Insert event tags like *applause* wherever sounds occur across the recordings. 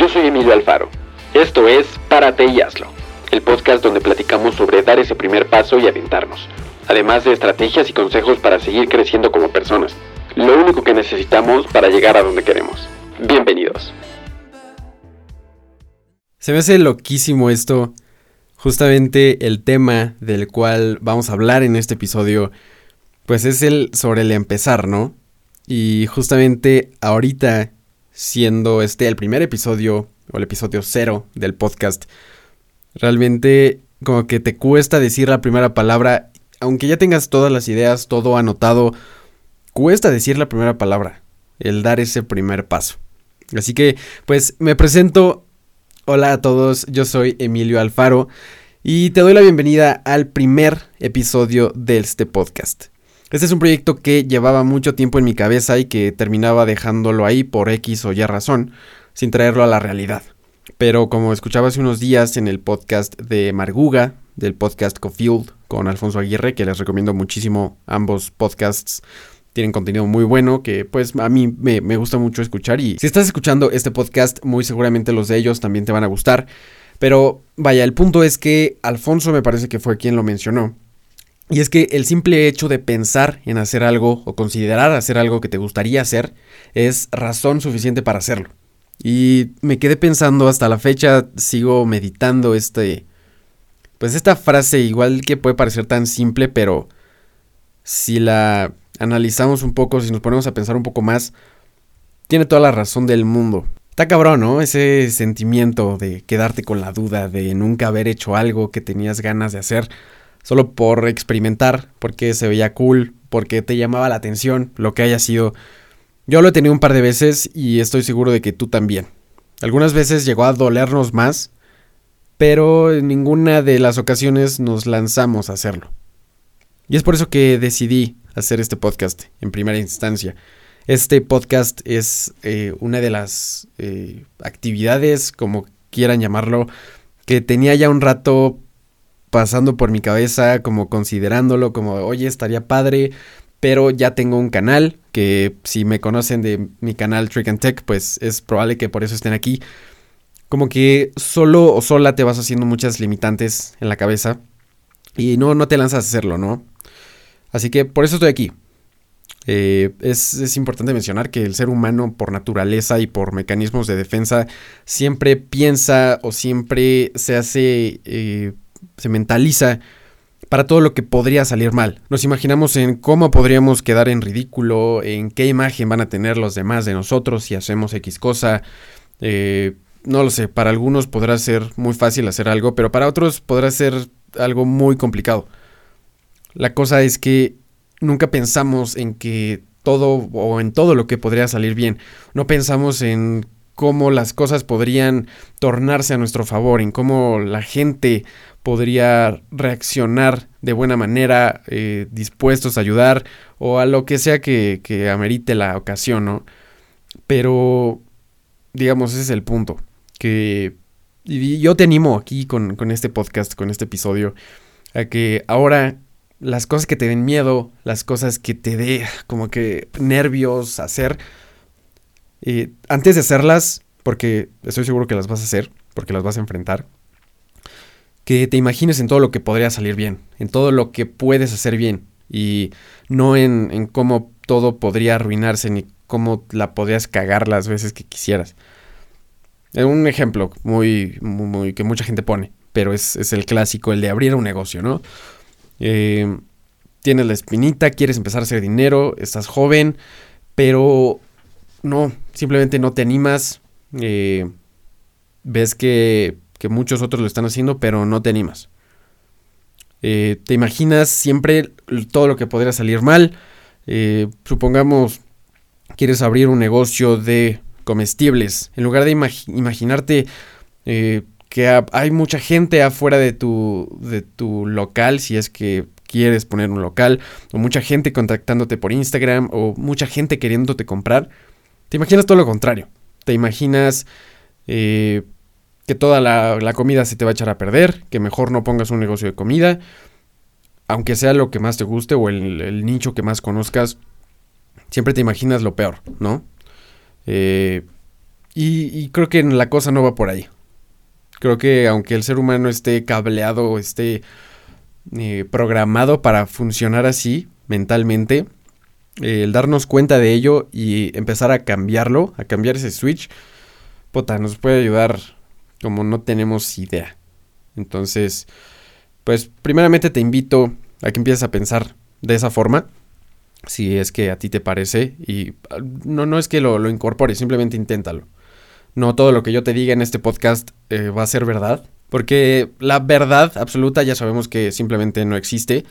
Yo soy Emilio Alfaro. Esto es Párate y hazlo, el podcast donde platicamos sobre dar ese primer paso y aventarnos, además de estrategias y consejos para seguir creciendo como personas, lo único que necesitamos para llegar a donde queremos. Bienvenidos. Se me hace loquísimo esto. Justamente el tema del cual vamos a hablar en este episodio, pues es el sobre el empezar, ¿no? Y justamente ahorita, siendo este el primer episodio, o el episodio cero del podcast, realmente como que te cuesta decir la primera palabra, aunque ya tengas todas las ideas, todo anotado, cuesta decir la primera palabra, el dar ese primer paso. Así que, pues me presento. Hola a todos, yo soy Emilio Alfaro y te doy la bienvenida al primer episodio de este podcast. Este es un proyecto que llevaba mucho tiempo en mi cabeza y que terminaba dejándolo ahí por X o Y razón, sin traerlo a la realidad. Pero como escuchaba hace unos días en el podcast de Marguga, del podcast Cofield con Alfonso Aguirre, que les recomiendo muchísimo ambos podcasts, tienen contenido muy bueno que pues a mí me, me, gusta mucho escuchar y si estás escuchando este podcast muy seguramente los de ellos también te van a gustar. Pero vaya, el punto es que Alfonso me parece que fue quien lo mencionó. Y es que el simple hecho de pensar en hacer algo o considerar hacer algo que te gustaría hacer es razón suficiente para hacerlo. Y me quedé pensando hasta la fecha, sigo meditando este... Pues esta frase igual que puede parecer tan simple, pero si la analizamos un poco, si nos ponemos a pensar un poco más, tiene toda la razón del mundo. Está cabrón, ¿no? Ese sentimiento de quedarte con la duda, de nunca haber hecho algo que tenías ganas de hacer, solo por experimentar, porque se veía cool, porque te llamaba la atención, lo que haya sido. Yo lo he tenido un par de veces y estoy seguro de que tú también. Algunas veces llegó a dolernos más, pero en ninguna de las ocasiones nos lanzamos a hacerlo. Y es por eso que decidí hacer este podcast en primera instancia. Este podcast es eh, una de las eh, actividades, como quieran llamarlo, que tenía ya un rato pasando por mi cabeza, como considerándolo, como, oye, estaría padre, pero ya tengo un canal, que si me conocen de mi canal Trick and Tech, pues es probable que por eso estén aquí. Como que solo o sola te vas haciendo muchas limitantes en la cabeza y no, no te lanzas a hacerlo, ¿no? Así que por eso estoy aquí. Eh, es, importante mencionar que el ser humano por naturaleza y por mecanismos de defensa siempre piensa o siempre se hace, eh, se mentaliza para todo lo que podría salir mal. Nos imaginamos en cómo podríamos quedar en ridículo, en qué imagen van a tener los demás de nosotros si hacemos X cosa. Eh, no lo sé, para algunos podrá ser muy fácil hacer algo, pero para otros podrá ser algo muy complicado. La cosa es que nunca pensamos en que todo o en todo lo que podría salir bien. No pensamos en cómo las cosas podrían tornarse a nuestro favor, en cómo la gente podría reaccionar de buena manera, eh, dispuestos a ayudar o a lo que sea que, amerite la ocasión, ¿no? Pero, digamos, ese es el punto. Que y yo te animo aquí con, con este podcast, con este episodio, a que ahora las cosas que te den miedo, las cosas que te dé como que nervios hacer, eh, antes de hacerlas, porque estoy seguro que las vas a hacer, porque las vas a enfrentar, que te imagines en todo lo que podría salir bien, en todo lo que puedes hacer bien, y no en, en cómo todo podría arruinarse, ni cómo la podrías cagar las veces que quisieras. Un ejemplo muy, muy, que mucha gente pone, pero es, es el clásico, el de abrir un negocio, ¿no? Eh, tienes la espinita, quieres empezar a hacer dinero, estás joven, pero no, simplemente no te animas. Eh, ves que, que, muchos otros lo están haciendo, pero no te animas. Eh, te imaginas siempre todo lo que podría salir mal. supongamos, quieres abrir un negocio de comestibles. En lugar de imaginarte que hay mucha gente afuera de tu, de tu local, si es que quieres poner un local, o mucha gente contactándote por Instagram, o mucha gente queriéndote comprar, te imaginas todo lo contrario. Te imaginas eh, que toda la, comida se te va a echar a perder, que mejor no pongas un negocio de comida, aunque sea lo que más te guste o el, nicho que más conozcas, siempre te imaginas lo peor, ¿no? Eh, y, creo que la cosa no va por ahí. Creo que aunque el ser humano esté cableado, esté eh, programado para funcionar así mentalmente, el darnos cuenta de ello y empezar a cambiarlo, a cambiar ese switch, puta, nos puede ayudar como no tenemos idea. Entonces, pues primeramente te invito a que empieces a pensar de esa forma, si es que a ti te parece, y ah, no, no es que lo, lo incorpores, simplemente inténtalo. No todo lo que yo te diga en este podcast eh, va a ser verdad, porque la verdad absoluta ya sabemos que simplemente no existe.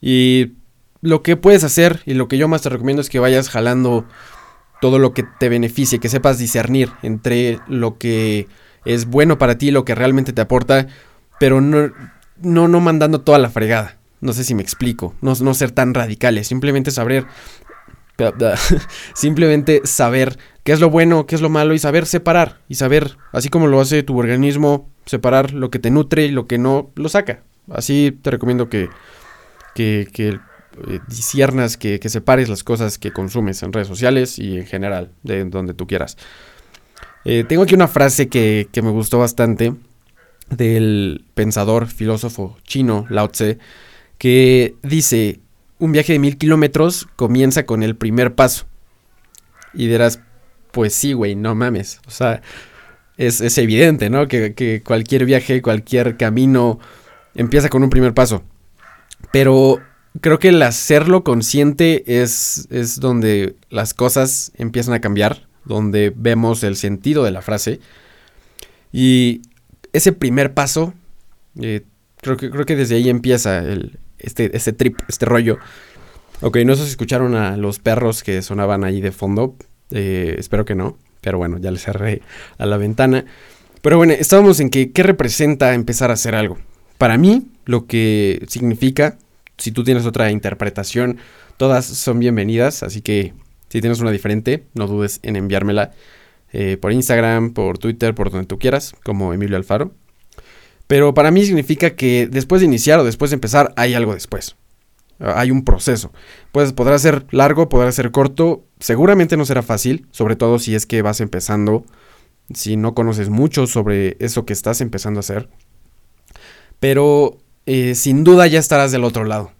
Y lo que puedes hacer y lo que yo más te recomiendo es que vayas jalando todo lo que te beneficie, que sepas discernir entre lo que es bueno para ti, lo que realmente te aporta, pero no, no, no mandando toda la fregada. No sé si me explico, no, no ser tan radicales, simplemente saber *laughs* Simplemente saber qué es lo bueno, qué es lo malo y saber separar. Y saber, así como lo hace tu organismo, separar lo que te nutre y lo que no lo saca. Así te recomiendo que, que, que eh, disiernas, que, que, separes las cosas que consumes en redes sociales y en general, de donde tú quieras. Eh, tengo aquí una frase que, que me gustó bastante del pensador, filósofo chino Lao Tse, que dice, un viaje de mil kilómetros comienza con el primer paso. Y dirás, pues sí, güey, no mames. O sea, es, evidente, ¿no? Que, cualquier viaje, cualquier camino empieza con un primer paso. Pero creo que el hacerlo consciente es, es donde las cosas empiezan a cambiar, donde vemos el sentido de la frase. Y ese primer paso, eh, creo, que, creo que desde ahí empieza este, este trip, este rollo. Ok, no sé si escucharon a los perros que sonaban ahí de fondo. Eh, espero que no. Pero bueno, ya les cerré a la ventana. Pero bueno, estábamos en que, ¿qué representa empezar a hacer algo? Para mí, lo que significa, si tú tienes otra interpretación, todas son bienvenidas. Así que si tienes una diferente, no dudes en enviármela eh, por Instagram, por Twitter, por donde tú quieras, como Emilio Alfaro. Pero para mí significa que después de iniciar o después de empezar hay algo después. Hay un proceso. Pues podrá ser largo, podrá ser corto. Seguramente no será fácil, sobre todo si es que vas empezando, si no conoces mucho sobre eso que estás empezando a hacer. Pero eh, sin duda ya estarás del otro lado.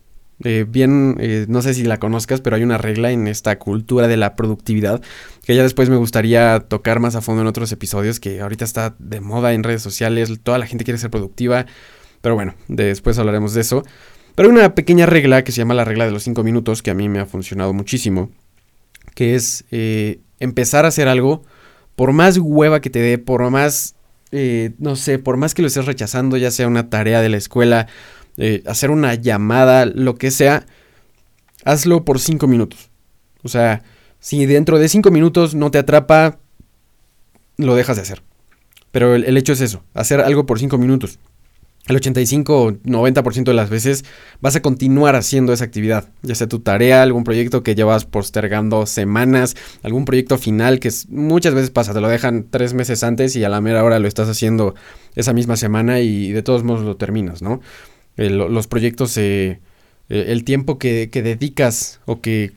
Eh, bien, eh, no sé si la conozcas, pero hay una regla en esta cultura de la productividad que ya después me gustaría tocar más a fondo en otros episodios, que ahorita está de moda en redes sociales, toda la gente quiere ser productiva, pero bueno, después hablaremos de eso. Pero hay una pequeña regla que se llama la regla de los 5 minutos, que a mí me ha funcionado muchísimo, que es eh, empezar a hacer algo, por más hueva que te dé, por más, no sé, por más que lo estés rechazando, ya sea una tarea de la escuela, eh, hacer una llamada, lo que sea, hazlo por 5 minutos. O sea, si dentro de 5 minutos no te atrapa, lo dejas de hacer. Pero el, hecho es eso, hacer algo por 5 minutos. El 85 o 90% de las veces vas a continuar haciendo esa actividad, ya sea tu tarea, algún proyecto que llevas postergando semanas, algún proyecto final que muchas veces pasa, te lo dejan tres meses antes y a la mera hora lo estás haciendo esa misma semana y de todos modos lo terminas, ¿no? Los proyectos, eh, eh, el tiempo que, dedicas o que...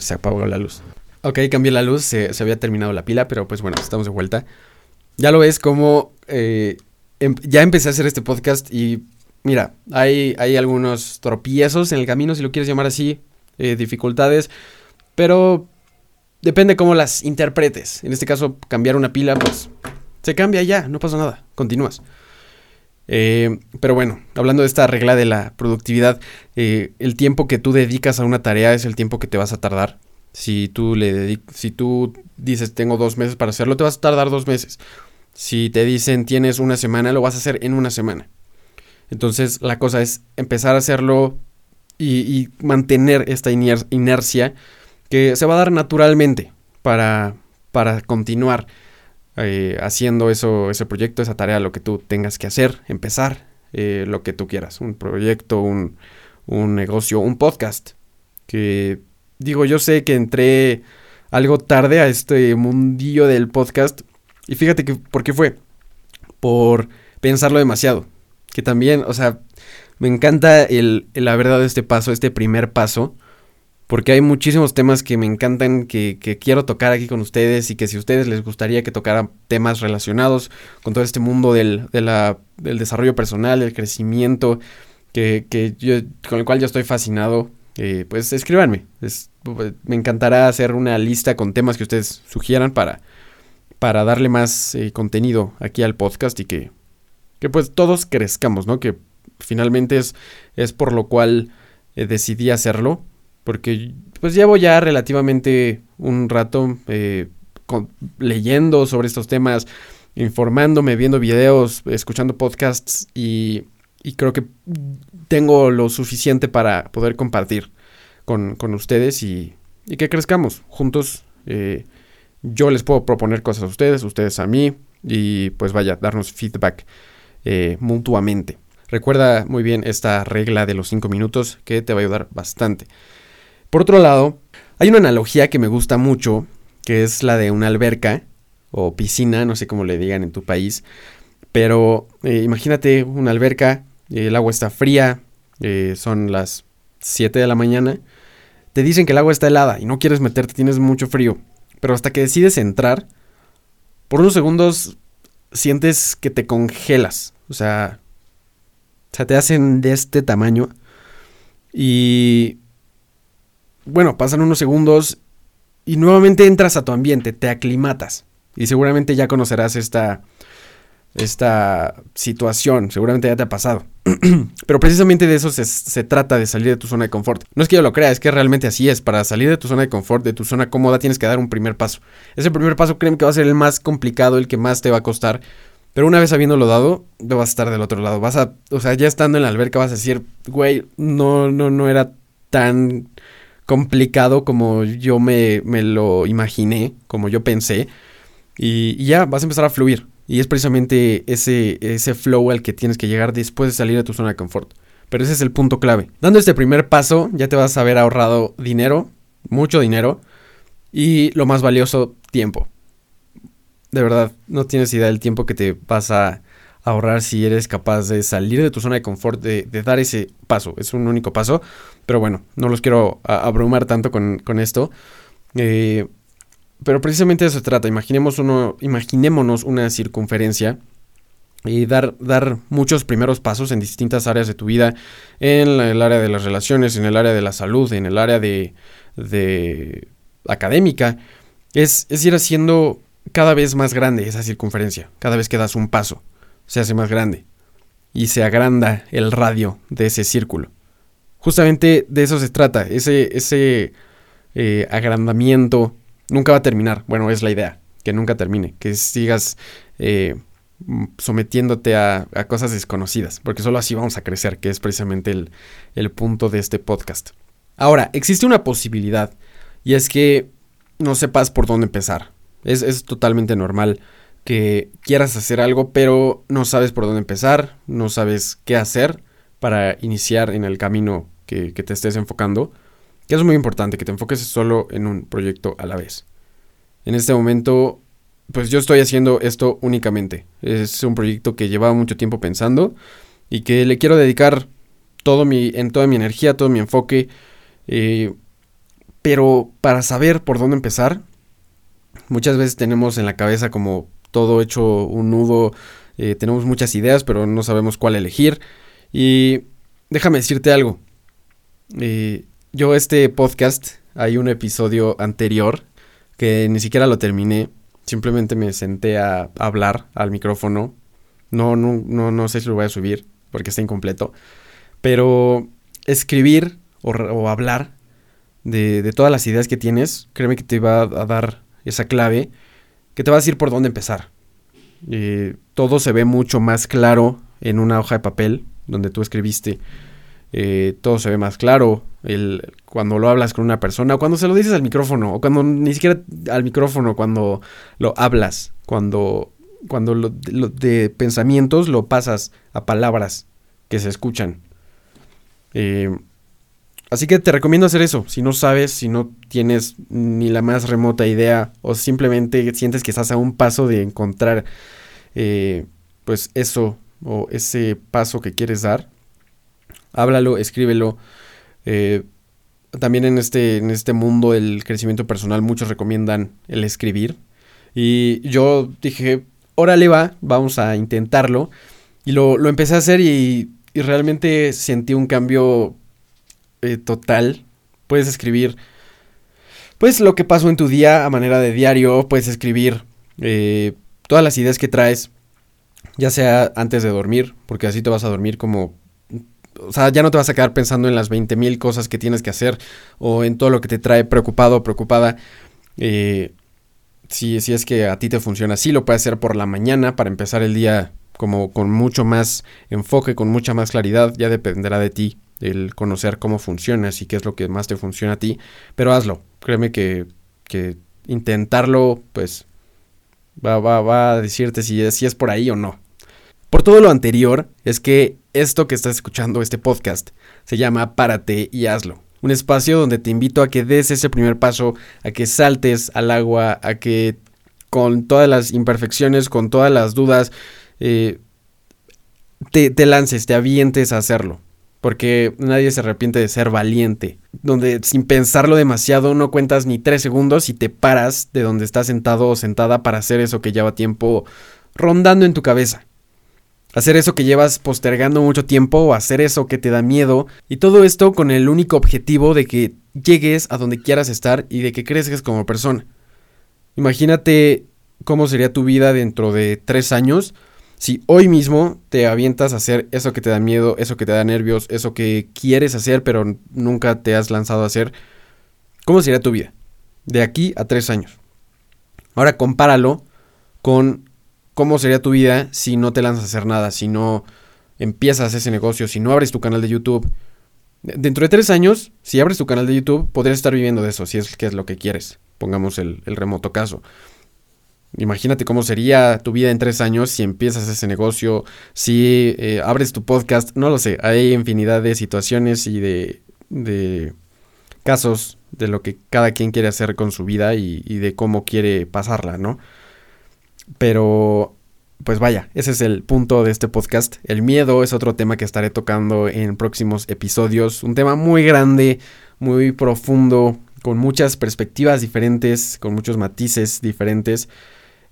se apagó la luz. Ok, cambié la luz, se, había terminado la pila, pero pues bueno, estamos de vuelta. Ya lo ves como eh, em, ya empecé a hacer este podcast y mira, hay, hay algunos tropiezos en el camino, si lo quieres llamar así, dificultades, pero depende cómo las interpretes. En este caso, cambiar una pila, pues se cambia ya, no pasa nada, continúas. Eh, pero bueno, hablando de esta regla de la productividad, eh, el tiempo que tú dedicas a una tarea es el tiempo que te vas a tardar. Si tú, le si tú dices tengo dos meses para hacerlo, te vas a tardar dos meses. Si te dicen tienes una semana, lo vas a hacer en una semana. Entonces la cosa es empezar a hacerlo y, mantener esta inercia que se va a dar naturalmente para, para continuar. Eh, haciendo eso, ese proyecto, esa tarea, lo que tú tengas que hacer, empezar eh, lo que tú quieras, un proyecto, un, un negocio, un podcast. Que digo, yo sé que entré algo tarde a este mundillo del podcast y fíjate que, ¿por qué fue? Por pensarlo demasiado. Que también, o sea, me encanta el, el haber dado este paso, este primer paso, porque hay muchísimos temas que me encantan, que, quiero tocar aquí con ustedes y que si a ustedes les gustaría que tocara temas relacionados con todo este mundo del, del desarrollo personal, el crecimiento, que, con el cual yo estoy fascinado, eh, pues escríbanme. me encantará hacer una lista con temas que ustedes sugieran para, para darle más eh, contenido aquí al podcast y que, pues todos crezcamos, ¿no? Que finalmente es, es por lo cual eh, decidí hacerlo porque pues llevo ya relativamente un rato eh, leyendo sobre estos temas, informándome, viendo videos, escuchando podcasts y, creo que tengo lo suficiente para poder compartir con, ustedes y, que crezcamos juntos. Eh, yo les puedo proponer cosas a ustedes, ustedes a mí y pues vaya, darnos feedback eh, mutuamente. Recuerda muy bien esta regla de los 5 minutos que te va a ayudar bastante. Por otro lado, hay una analogía que me gusta mucho, que es la de una alberca o piscina, no sé cómo le digan en tu país, pero eh, imagínate una alberca, el agua está fría, eh, son las 7 de la mañana, te dicen que el agua está helada y no quieres meterte, tienes mucho frío, pero hasta que decides entrar, por unos segundos sientes que te congelas, o sea, o sea, te hacen de este tamaño y bueno, pasan unos segundos y nuevamente entras a tu ambiente, te aclimatas. Y seguramente ya conocerás esta, esta situación, seguramente ya te ha pasado. *clears throat* Pero precisamente de eso se, trata de salir de tu zona de confort. No es que yo lo crea, es que realmente así es. Para salir de tu zona de confort, de tu zona cómoda, tienes que dar un primer paso. Ese primer paso creen que va a ser el más complicado, el que más te va a costar. Pero una vez habiéndolo dado, vas a estar del otro lado. Vas a, o sea, ya estando en la alberca vas a decir, güey, no, no, no era tan complicado como yo me, lo imaginé, como yo pensé. Y, ya vas a empezar a fluir. Y es precisamente ese, ese flow al que tienes que llegar después de salir de tu zona de confort. Pero ese es el punto clave. Dando este primer paso, ya te vas a haber ahorrado dinero, mucho dinero, y lo más valioso, tiempo. De verdad, no tienes idea del tiempo que te vas a ahorrar si eres capaz de salir de tu zona de confort, de, dar ese paso. Es un único paso, pero bueno, no los quiero abrumar tanto con, esto. Eh, pero precisamente de eso se trata. Imaginemos uno, imaginémonos una circunferencia y dar, dar muchos primeros pasos en distintas áreas de tu vida, en el área de las relaciones, en el área de la salud, en el área de, de académica, es, es ir haciendo cada vez más grande esa circunferencia, cada vez que das un paso se hace más grande y se agranda el radio de ese círculo. Justamente de eso se trata, ese, ese eh, agrandamiento nunca va a terminar. Bueno, es la idea, que nunca termine, que sigas eh, sometiéndote a, cosas desconocidas, porque solo así vamos a crecer, que es precisamente el, punto de este podcast. Ahora, existe una posibilidad, y es que no sepas por dónde empezar. Es, es totalmente normal que quieras hacer algo, pero no sabes por dónde empezar, no sabes qué hacer para iniciar en el camino que, te estés enfocando, que es muy importante, que te enfoques solo en un proyecto a la vez. En este momento, pues yo estoy haciendo esto únicamente. Es un proyecto que llevaba mucho tiempo pensando y que le quiero dedicar todo mi, en toda mi energía, todo mi enfoque. Eh, pero para saber por dónde empezar, muchas veces tenemos en la cabeza como todo hecho un nudo. Eh, tenemos muchas ideas, pero no sabemos cuál elegir. Y déjame decirte algo. Eh, yo este podcast, hay un episodio anterior que ni siquiera lo terminé. Simplemente me senté a hablar al micrófono. No, no, no, no sé si lo voy a subir porque está incompleto. Pero escribir o, hablar de, de, todas las ideas que tienes, créeme que te va a dar esa clave que te va a decir por dónde empezar. todo se ve mucho más claro en una hoja de papel donde tú escribiste. Eh, todo se ve más claro el, cuando lo hablas con una persona, cuando se lo dices al micrófono, o cuando ni siquiera al micrófono, cuando lo hablas, cuando, cuando lo, de pensamientos lo pasas a palabras que se escuchan. Eh, Así que te recomiendo hacer eso. Si no sabes, si no tienes ni la más remota idea o simplemente sientes que estás a un paso de encontrar eh, pues eso o ese paso que quieres dar, háblalo, escríbelo. Eh, también en este, en este mundo del crecimiento personal muchos recomiendan el escribir. Y yo dije, órale va, vamos a intentarlo. Y lo, empecé a hacer y, realmente sentí un cambio eh, total. Puedes escribir, pues lo que pasó en tu día a manera de diario, puedes escribir eh, todas las ideas que traes, ya sea antes de dormir, porque así te vas a dormir como o sea, ya no te vas a quedar pensando en las 20.000 cosas que tienes que hacer o en todo lo que te trae preocupado o preocupada. Eh, si, si, es que a ti te funciona así, lo puedes hacer por la mañana para empezar el día como con mucho más enfoque, con mucha más claridad. Ya dependerá de ti el conocer cómo funcionas y qué es lo que más te funciona a ti. Pero hazlo. Créeme que, intentarlo, pues, va, va, va a decirte si si es por ahí o no. Por todo lo anterior, es que esto que estás escuchando, este podcast, se llama Párate y hazlo. Un espacio donde te invito a que des ese primer paso, a que saltes al agua, a que con todas las imperfecciones, con todas las dudas, eh, te lances, te avientes a hacerlo. Porque nadie se arrepiente de ser valiente. Donde sin pensarlo demasiado no cuentas ni tres segundos y te paras de donde estás sentado o sentada para hacer eso que lleva tiempo rondando en tu cabeza. Hacer eso que llevas postergando mucho tiempo o hacer eso que te da miedo. Y todo esto con el único objetivo de que llegues a donde quieras estar y de que crezcas como persona. Imagínate cómo sería tu vida dentro de tres años si hoy mismo te avientas a hacer eso que te da miedo, eso que te da nervios, eso que quieres hacer pero nunca te has lanzado a hacer. ¿Cómo sería tu vida? De aquí a tres años. Ahora compáralo con cómo sería tu vida si no te lanzas a hacer nada, si no empiezas ese negocio, si no abres tu canal de YouTube. Dentro de tres años, si abres tu canal de YouTube, podrías estar viviendo de eso, si es que es lo que quieres. Pongamos el, remoto caso. Imagínate cómo sería tu vida en tres años si empiezas ese negocio, si eh, abres tu podcast, no lo sé, hay infinidad de situaciones y de, de, casos de lo que cada quien quiere hacer con su vida y, y de cómo quiere pasarla, ¿no? Pero, pues vaya, ese es el punto de este podcast. El miedo es otro tema que estaré tocando en próximos episodios. Un tema muy grande, muy profundo, con muchas perspectivas diferentes, con muchos matices diferentes.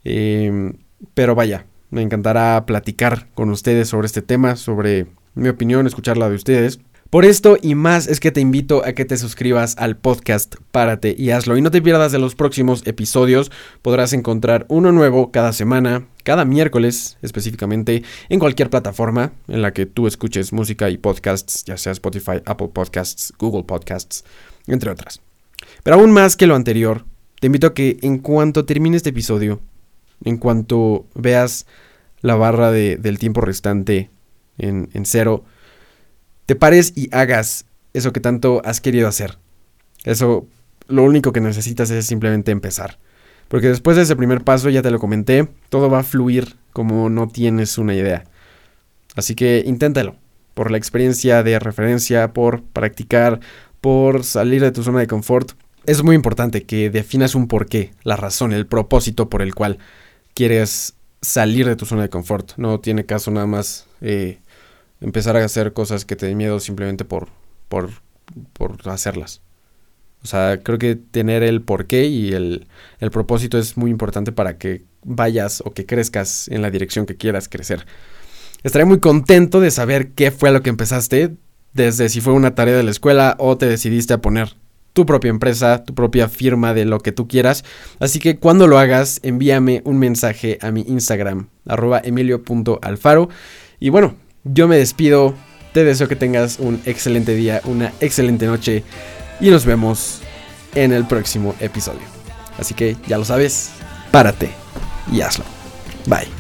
Em, pero vaya, me encantará platicar con ustedes sobre este tema, sobre mi opinión, escuchar la de ustedes. Por esto y más es que te invito a que te suscribas al podcast Párate y hazlo y no te pierdas de los próximos episodios. Podrás encontrar uno nuevo cada semana, cada miércoles específicamente, en cualquier plataforma en la que tú escuches música y podcasts, ya sea Spotify, Apple Podcasts, Google Podcasts, entre otras. Pero aún más que lo anterior, te invito a que en cuanto termine este episodio, en cuanto veas la barra del tiempo restante en, en cero, te pares y hagas eso que tanto has querido hacer. Eso, lo único que necesitas es simplemente empezar. Porque después de ese primer paso, ya te lo comenté, todo va a fluir como no tienes una idea. Así que inténtalo. Por la experiencia de referencia, por practicar, por salir de tu zona de confort. Es muy importante que definas un porqué, la razón, el propósito por el cual quieres salir de tu zona de confort. No tiene caso nada más eh, empezar a hacer cosas que te den miedo simplemente por, por, por hacerlas. O sea, creo que tener el porqué y el, el propósito es muy importante para que vayas o que crezcas en la dirección que quieras crecer. Estaré muy contento de saber qué fue lo que empezaste, desde si fue una tarea de la escuela o te decidiste a poner tu propia empresa, tu propia firma de lo que tú quieras. Así que cuando lo hagas, envíame un mensaje a mi Instagram, arroba emilio.alfaro. Y bueno, yo me despido, te deseo que tengas un excelente día, una excelente noche y nos vemos en el próximo episodio. Así que ya lo sabes, párate y hazlo. Bye.